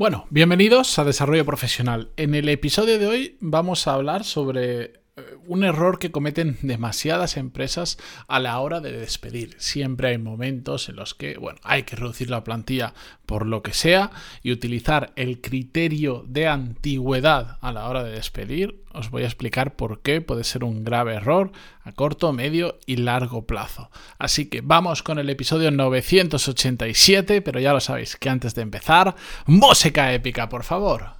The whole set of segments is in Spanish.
Bueno, bienvenidos a Desarrollo Profesional. En el episodio de hoy vamos a hablar sobre un error que cometen demasiadas empresas a la hora de despedir. Siempre hay momentos en los que, bueno, hay que reducir la plantilla por lo que sea y utilizar el criterio de antigüedad a la hora de despedir. Os voy a explicar por qué puede ser un grave error a corto, medio y largo plazo. Así que vamos con el episodio 987, pero ya lo sabéis que antes de empezar, música épica, por favor.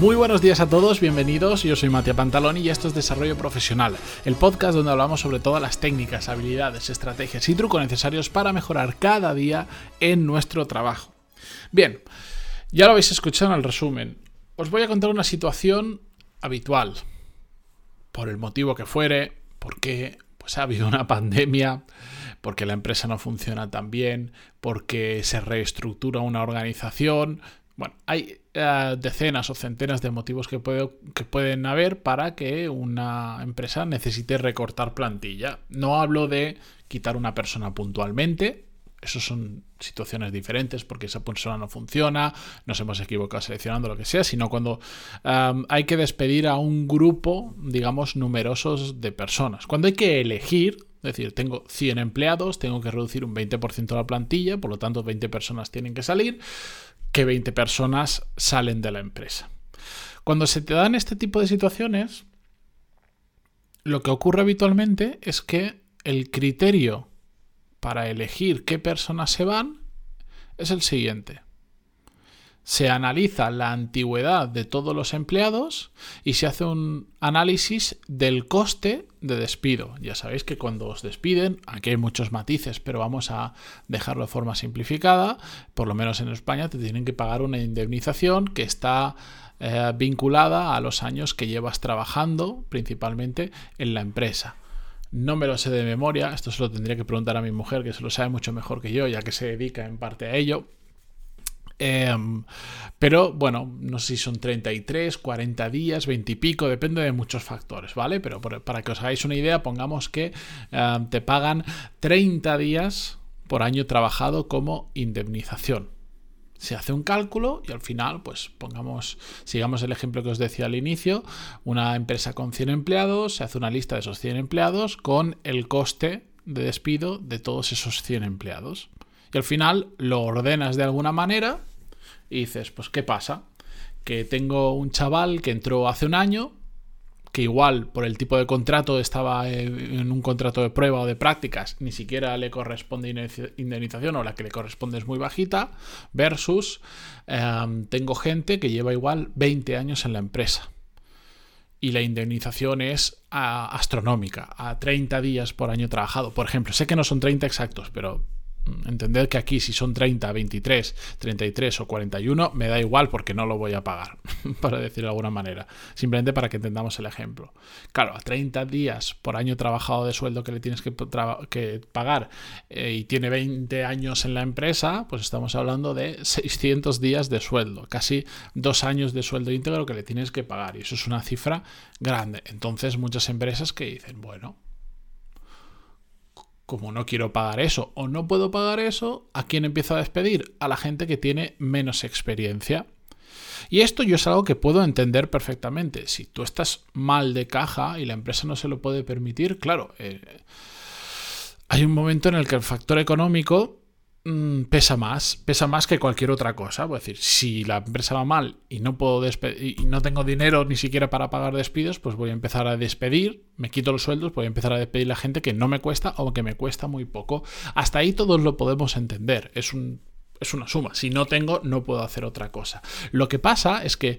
Muy buenos días a todos, bienvenidos. Yo soy Matías Pantaloni y esto es Desarrollo Profesional, el podcast donde hablamos sobre todas las técnicas, habilidades, estrategias y trucos necesarios para mejorar cada día en nuestro trabajo. Bien, ya lo habéis escuchado en el resumen. Os voy a contar una situación habitual, por el motivo que fuere, porque pues ha habido una pandemia, porque la empresa no funciona tan bien, porque se reestructura una organización, bueno, hay eh, decenas o centenas de motivos que, que pueden haber para que una empresa necesite recortar plantilla. No hablo de quitar una persona puntualmente, eso son situaciones diferentes porque esa persona no funciona, nos hemos equivocado seleccionando lo que sea, sino cuando hay que despedir a un grupo, digamos, numerosos de personas. Cuando hay que elegir, es decir, tengo 100 empleados, tengo que reducir un 20% de la plantilla, por lo tanto 20 personas tienen que salir, que 20 personas salen de la empresa. Cuando se te dan este tipo de situaciones, lo que ocurre habitualmente es que el criterio para elegir qué personas se van es el siguiente se analiza la antigüedad de todos los empleados y se hace un análisis del coste de despido. Ya sabéis que cuando os despiden, aquí hay muchos matices, pero vamos a dejarlo de forma simplificada, por lo menos en España te tienen que pagar una indemnización que está eh, vinculada a los años que llevas trabajando principalmente en la empresa. No me lo sé de memoria, esto se lo tendría que preguntar a mi mujer, que se lo sabe mucho mejor que yo, ya que se dedica en parte a ello, Em, pero bueno, no sé si son 33, 40 días, 20 y pico, depende de muchos factores, ¿vale? Pero para que os hagáis una idea, pongamos que em, te pagan 30 días por año trabajado como indemnización. Se hace un cálculo y al final, pues pongamos, sigamos el ejemplo que os decía al inicio, una empresa con 100 empleados, se hace una lista de esos 100 empleados con el coste de despido de todos esos 100 empleados. Y al final lo ordenas de alguna manera y dices, pues ¿qué pasa? Que tengo un chaval que entró hace un año, que igual por el tipo de contrato estaba en un contrato de prueba o de prácticas, ni siquiera le corresponde indemnización o la que le corresponde es muy bajita, versus em, tengo gente que lleva igual 20 años en la empresa. Y la indemnización es astronómica, a 30 días por año trabajado. Por ejemplo, sé que no son 30 exactos, pero Entender que aquí si son 30, 23, 33 o 41 me da igual porque no lo voy a pagar, para decirlo de alguna manera. Simplemente para que entendamos el ejemplo. Claro, a 30 días por año trabajado de sueldo que le tienes que, pagar eh, y tiene 20 años en la empresa, pues estamos hablando de 600 días de sueldo, casi dos años de sueldo íntegro que le tienes que pagar. Y eso es una cifra grande. Entonces muchas empresas que dicen, bueno, como no quiero pagar eso o no puedo pagar eso, ¿a quién empiezo a despedir? A la gente que tiene menos experiencia. Y esto yo es algo que puedo entender perfectamente. Si tú estás mal de caja y la empresa no se lo puede permitir, claro, eh, hay un momento en el que el factor económico Mm, pesa más, pesa más que cualquier otra cosa. Es decir, si la empresa va mal y no puedo no tengo dinero ni siquiera para pagar despidos, pues voy a empezar a despedir, me quito los sueldos, voy a empezar a despedir a la gente que no me cuesta o que me cuesta muy poco. Hasta ahí todos lo podemos entender. Es un es una suma. Si no tengo, no puedo hacer otra cosa. Lo que pasa es que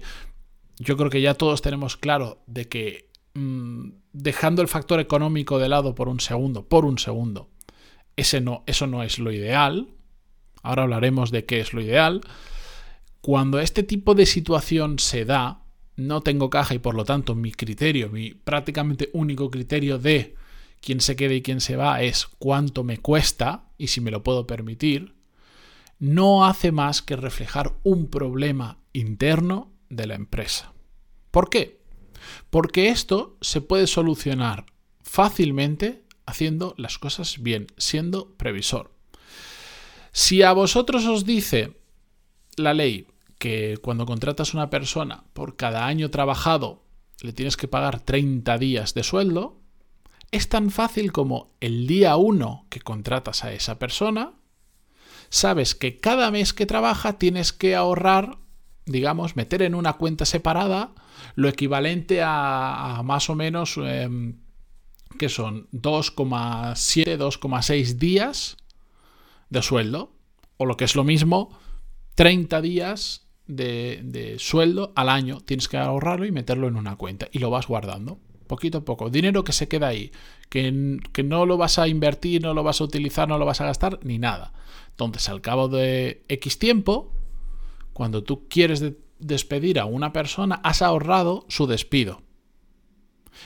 yo creo que ya todos tenemos claro de que mm, dejando el factor económico de lado por un segundo, por un segundo, no, eso no es lo ideal. Ahora hablaremos de qué es lo ideal. Cuando este tipo de situación se da, no tengo caja y por lo tanto mi criterio, mi prácticamente único criterio de quién se queda y quién se va es cuánto me cuesta y si me lo puedo permitir, no hace más que reflejar un problema interno de la empresa. ¿Por qué? Porque esto se puede solucionar fácilmente haciendo las cosas bien, siendo previsor. Si a vosotros os dice la ley que cuando contratas a una persona por cada año trabajado le tienes que pagar 30 días de sueldo, es tan fácil como el día 1 que contratas a esa persona, sabes que cada mes que trabaja tienes que ahorrar, digamos, meter en una cuenta separada lo equivalente a, más o menos, em, que son 2,7, 2,6 días de sueldo, o lo que es lo mismo, 30 días de, sueldo al año. Tienes que ahorrarlo y meterlo en una cuenta y lo vas guardando poquito a poco. Dinero que se queda ahí, que, que, no lo vas a invertir, no lo vas a utilizar, no lo vas a gastar, ni nada. Entonces, al cabo de X tiempo, cuando tú quieres despedir a una persona, has ahorrado su despido.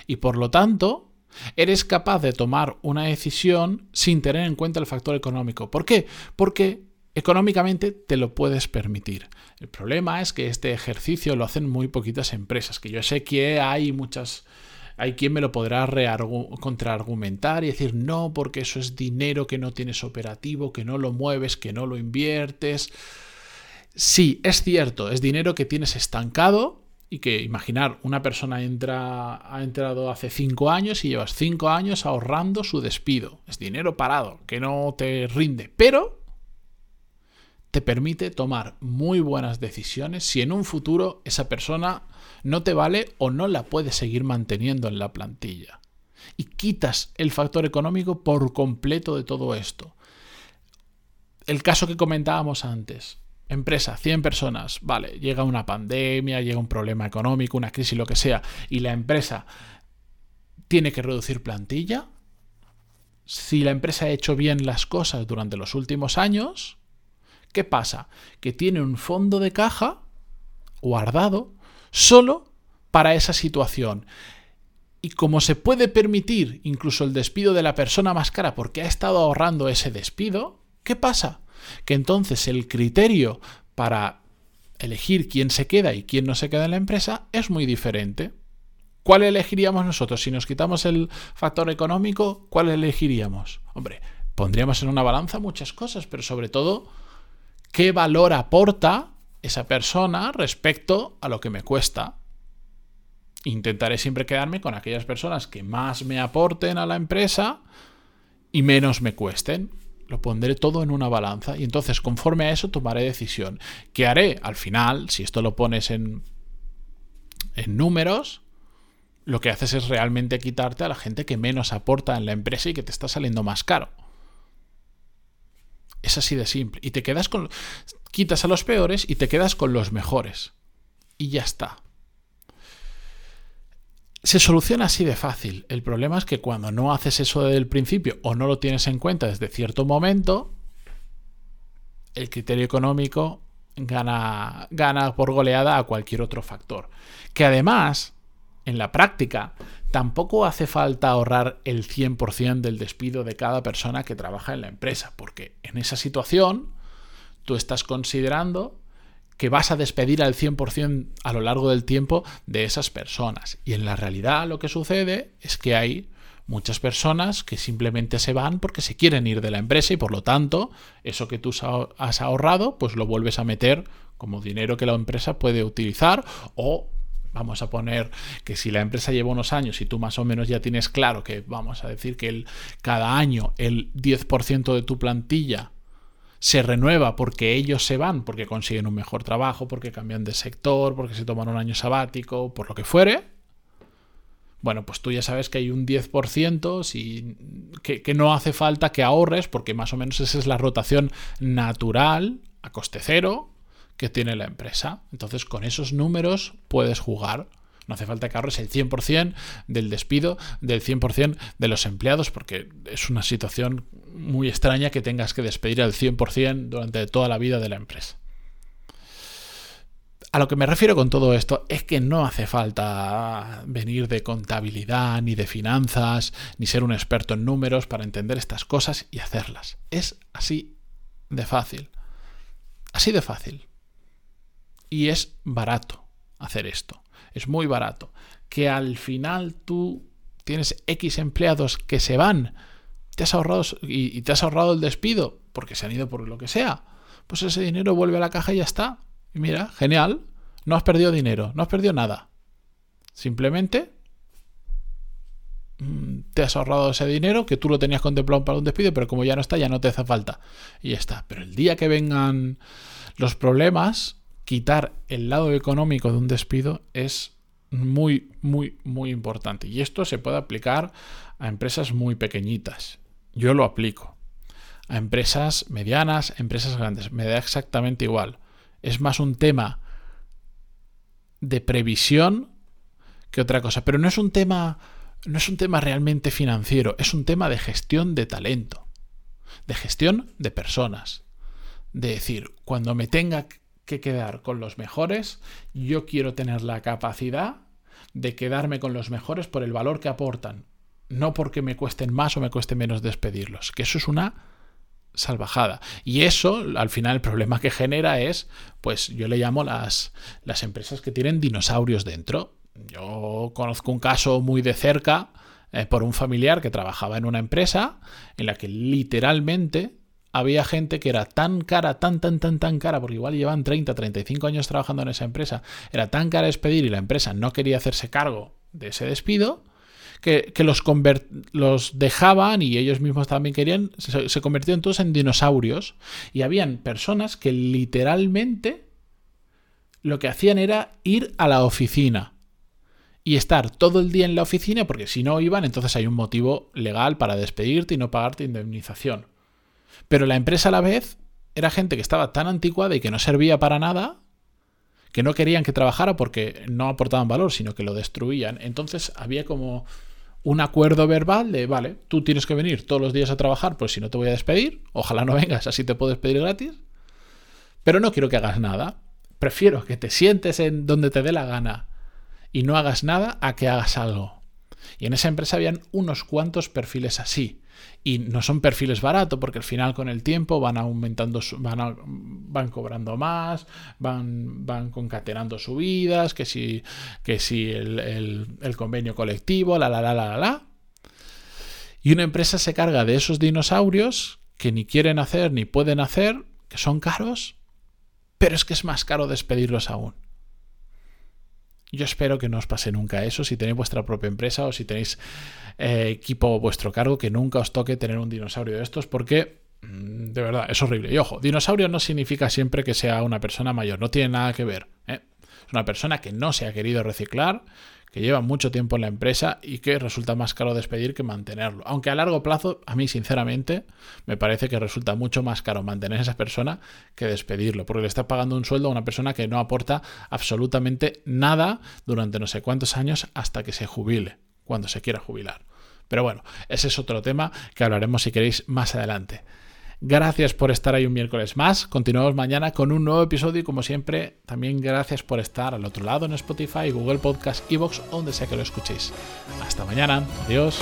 Y por lo tanto, eres capaz de tomar una decisión sin tener en cuenta el factor económico. ¿Por qué? Porque económicamente te lo puedes permitir. El problema es que este ejercicio lo hacen muy poquitas empresas, que yo sé que hay muchas hay quien me lo podrá contraargumentar y decir, no, porque eso es dinero que no tienes operativo, que no lo mueves, que no lo inviertes. Sí, es cierto, es dinero que tienes estancado y que imaginar, una persona entra, ha entrado hace cinco años y llevas cinco años ahorrando su despido. Es dinero parado, que no te rinde, pero te permite tomar muy buenas decisiones si en un futuro esa persona no te vale o no la puedes seguir manteniendo en la plantilla. Y quitas el factor económico por completo de todo esto. El caso que comentábamos antes. Empresa, 100 personas, vale, llega una pandemia, llega un problema económico, una crisis, lo que sea, y la empresa tiene que reducir plantilla. Si la empresa ha hecho bien las cosas durante los últimos años, ¿qué pasa? Que tiene un fondo de caja guardado solo para esa situación. Y como se puede permitir incluso el despido de la persona más cara porque ha estado ahorrando ese despido, ¿qué pasa? Que entonces el criterio para elegir quién se queda y quién no se queda en la empresa es muy diferente. ¿Cuál elegiríamos nosotros? Si nos quitamos el factor económico, ¿cuál elegiríamos? Hombre, pondríamos en una balanza muchas cosas, pero sobre todo, ¿qué valor aporta esa persona respecto a lo que me cuesta. Intentaré siempre quedarme con aquellas personas que más me aporten a la empresa y menos me cuesten. Lo pondré todo en una balanza y entonces conforme a eso tomaré decisión. ¿Qué haré? Al final, si esto lo pones en, en números, lo que haces es realmente quitarte a la gente que menos aporta en la empresa y que te está saliendo más caro. Es así de simple. Y te quedas con quitas a los peores y te quedas con los mejores. Y ya está. Se soluciona así de fácil. El problema es que cuando no haces eso desde el principio o no lo tienes en cuenta desde cierto momento, el criterio económico gana, gana por goleada a cualquier otro factor. Que además, en la práctica, tampoco hace falta ahorrar el 100% del despido de cada persona que trabaja en la empresa, porque en esa situación tú estás considerando que vas a despedir al 100% a lo largo del tiempo de esas personas. Y en la realidad lo que sucede es que hay muchas personas que simplemente se van porque se quieren ir de la empresa y por lo tanto eso que tú has ahorrado pues lo vuelves a meter como dinero que la empresa puede utilizar o vamos a poner que si la empresa lleva unos años y tú más o menos ya tienes claro que vamos a decir que el, cada año el 10% de tu plantilla se renueva porque ellos se van, porque consiguen un mejor trabajo, porque cambian de sector, porque se toman un año sabático, por lo que fuere, bueno, pues tú ya sabes que hay un 10% si, que, que, no hace falta que ahorres, porque más o menos esa es la rotación natural, a coste cero, que tiene la empresa. Entonces, con esos números puedes jugar. No hace falta que ahorres el 100% del despido del 100% de los empleados, porque es una situación muy extraña que tengas que despedir al 100% durante toda la vida de la empresa. A lo que me refiero con todo esto es que no hace falta venir de contabilidad, ni de finanzas, ni ser un experto en números para entender estas cosas y hacerlas. Es así de fácil. Así de fácil. Y es barato hacer esto. Es muy barato, que al final tú tienes X empleados que se van, te has ahorrado y, te has ahorrado el despido porque se han ido por lo que sea, pues ese dinero vuelve a la caja y ya está. Y mira, genial, no has perdido dinero, no has perdido nada. Simplemente mm, te has ahorrado ese dinero que tú lo tenías contemplado para un despido, pero como ya no está, ya no te hace falta. Y ya está. Pero el día que vengan los problemas, quitar el lado económico de un despido es muy, muy, muy importante. Y esto se puede aplicar a empresas muy pequeñitas. Yo lo aplico. A empresas medianas, empresas grandes. Me da exactamente igual. Es más un tema de previsión que otra cosa. Pero no es un tema. No es un tema realmente financiero, es un tema de gestión de talento, de gestión de personas. De decir, cuando me tenga que quedar con los mejores, yo quiero tener la capacidad de quedarme con los mejores por el valor que aportan, no porque me cuesten más o me cueste menos despedirlos, que eso es una salvajada. Y eso, al final, el problema que genera es, pues yo le llamo las, las empresas que tienen dinosaurios dentro. Yo conozco un caso muy de cerca eh, por un familiar que trabajaba en una empresa en la que literalmente había gente que era tan cara, tan, tan, tan, tan cara, porque igual llevan 30, 35 años trabajando en esa empresa, era tan cara despedir y la empresa no quería hacerse cargo de ese despido, que, los, los dejaban y ellos mismos también querían, se, se convirtieron todos en dinosaurios y habían personas que literalmente lo que hacían era ir a la oficina y estar todo el día en la oficina, porque si no iban, entonces hay un motivo legal para despedirte y no pagarte indemnización. Pero la empresa a la vez era gente que estaba tan anticuada y que no servía para nada, que no querían que trabajara porque no aportaban valor, sino que lo destruían. Entonces había como un acuerdo verbal de, vale, tú tienes que venir todos los días a trabajar, pues si no te voy a despedir, ojalá no vengas, así te puedo despedir gratis, pero no quiero que hagas nada. Prefiero que te sientes en donde te dé la gana y no hagas nada a que hagas algo. Y en esa empresa habían unos cuantos perfiles así y no son perfiles baratos porque al final con el tiempo van aumentando, van, van cobrando más, van, van concatenando subidas, que si, que si el, el, convenio colectivo, la, la, la, la, la. Y una empresa se carga de esos dinosaurios que ni quieren hacer ni pueden hacer, que son caros, pero es que es más caro despedirlos aún. Yo espero que no os pase nunca eso si tenéis vuestra propia empresa o si tenéis eh, equipo a vuestro cargo, que nunca os toque tener un dinosaurio de estos porque mm, de verdad es horrible. Y ojo, dinosaurio no significa siempre que sea una persona mayor, no tiene nada que ver. ¿eh? Es una persona que no se ha querido reciclar, que lleva mucho tiempo en la empresa y que resulta más caro despedir que mantenerlo. Aunque a largo plazo, a mí sinceramente, me parece que resulta mucho más caro mantener a esa persona que despedirlo, porque le está pagando un sueldo a una persona que no aporta absolutamente nada durante no sé cuántos años hasta que se jubile, cuando se quiera jubilar. Pero bueno, ese es otro tema que hablaremos si queréis más adelante. Gracias por estar ahí un miércoles más. Continuamos mañana con un nuevo episodio y como siempre, también gracias por estar al otro lado en Spotify, Google Podcast, Evox, donde sea que lo escuchéis. Hasta mañana. Adiós.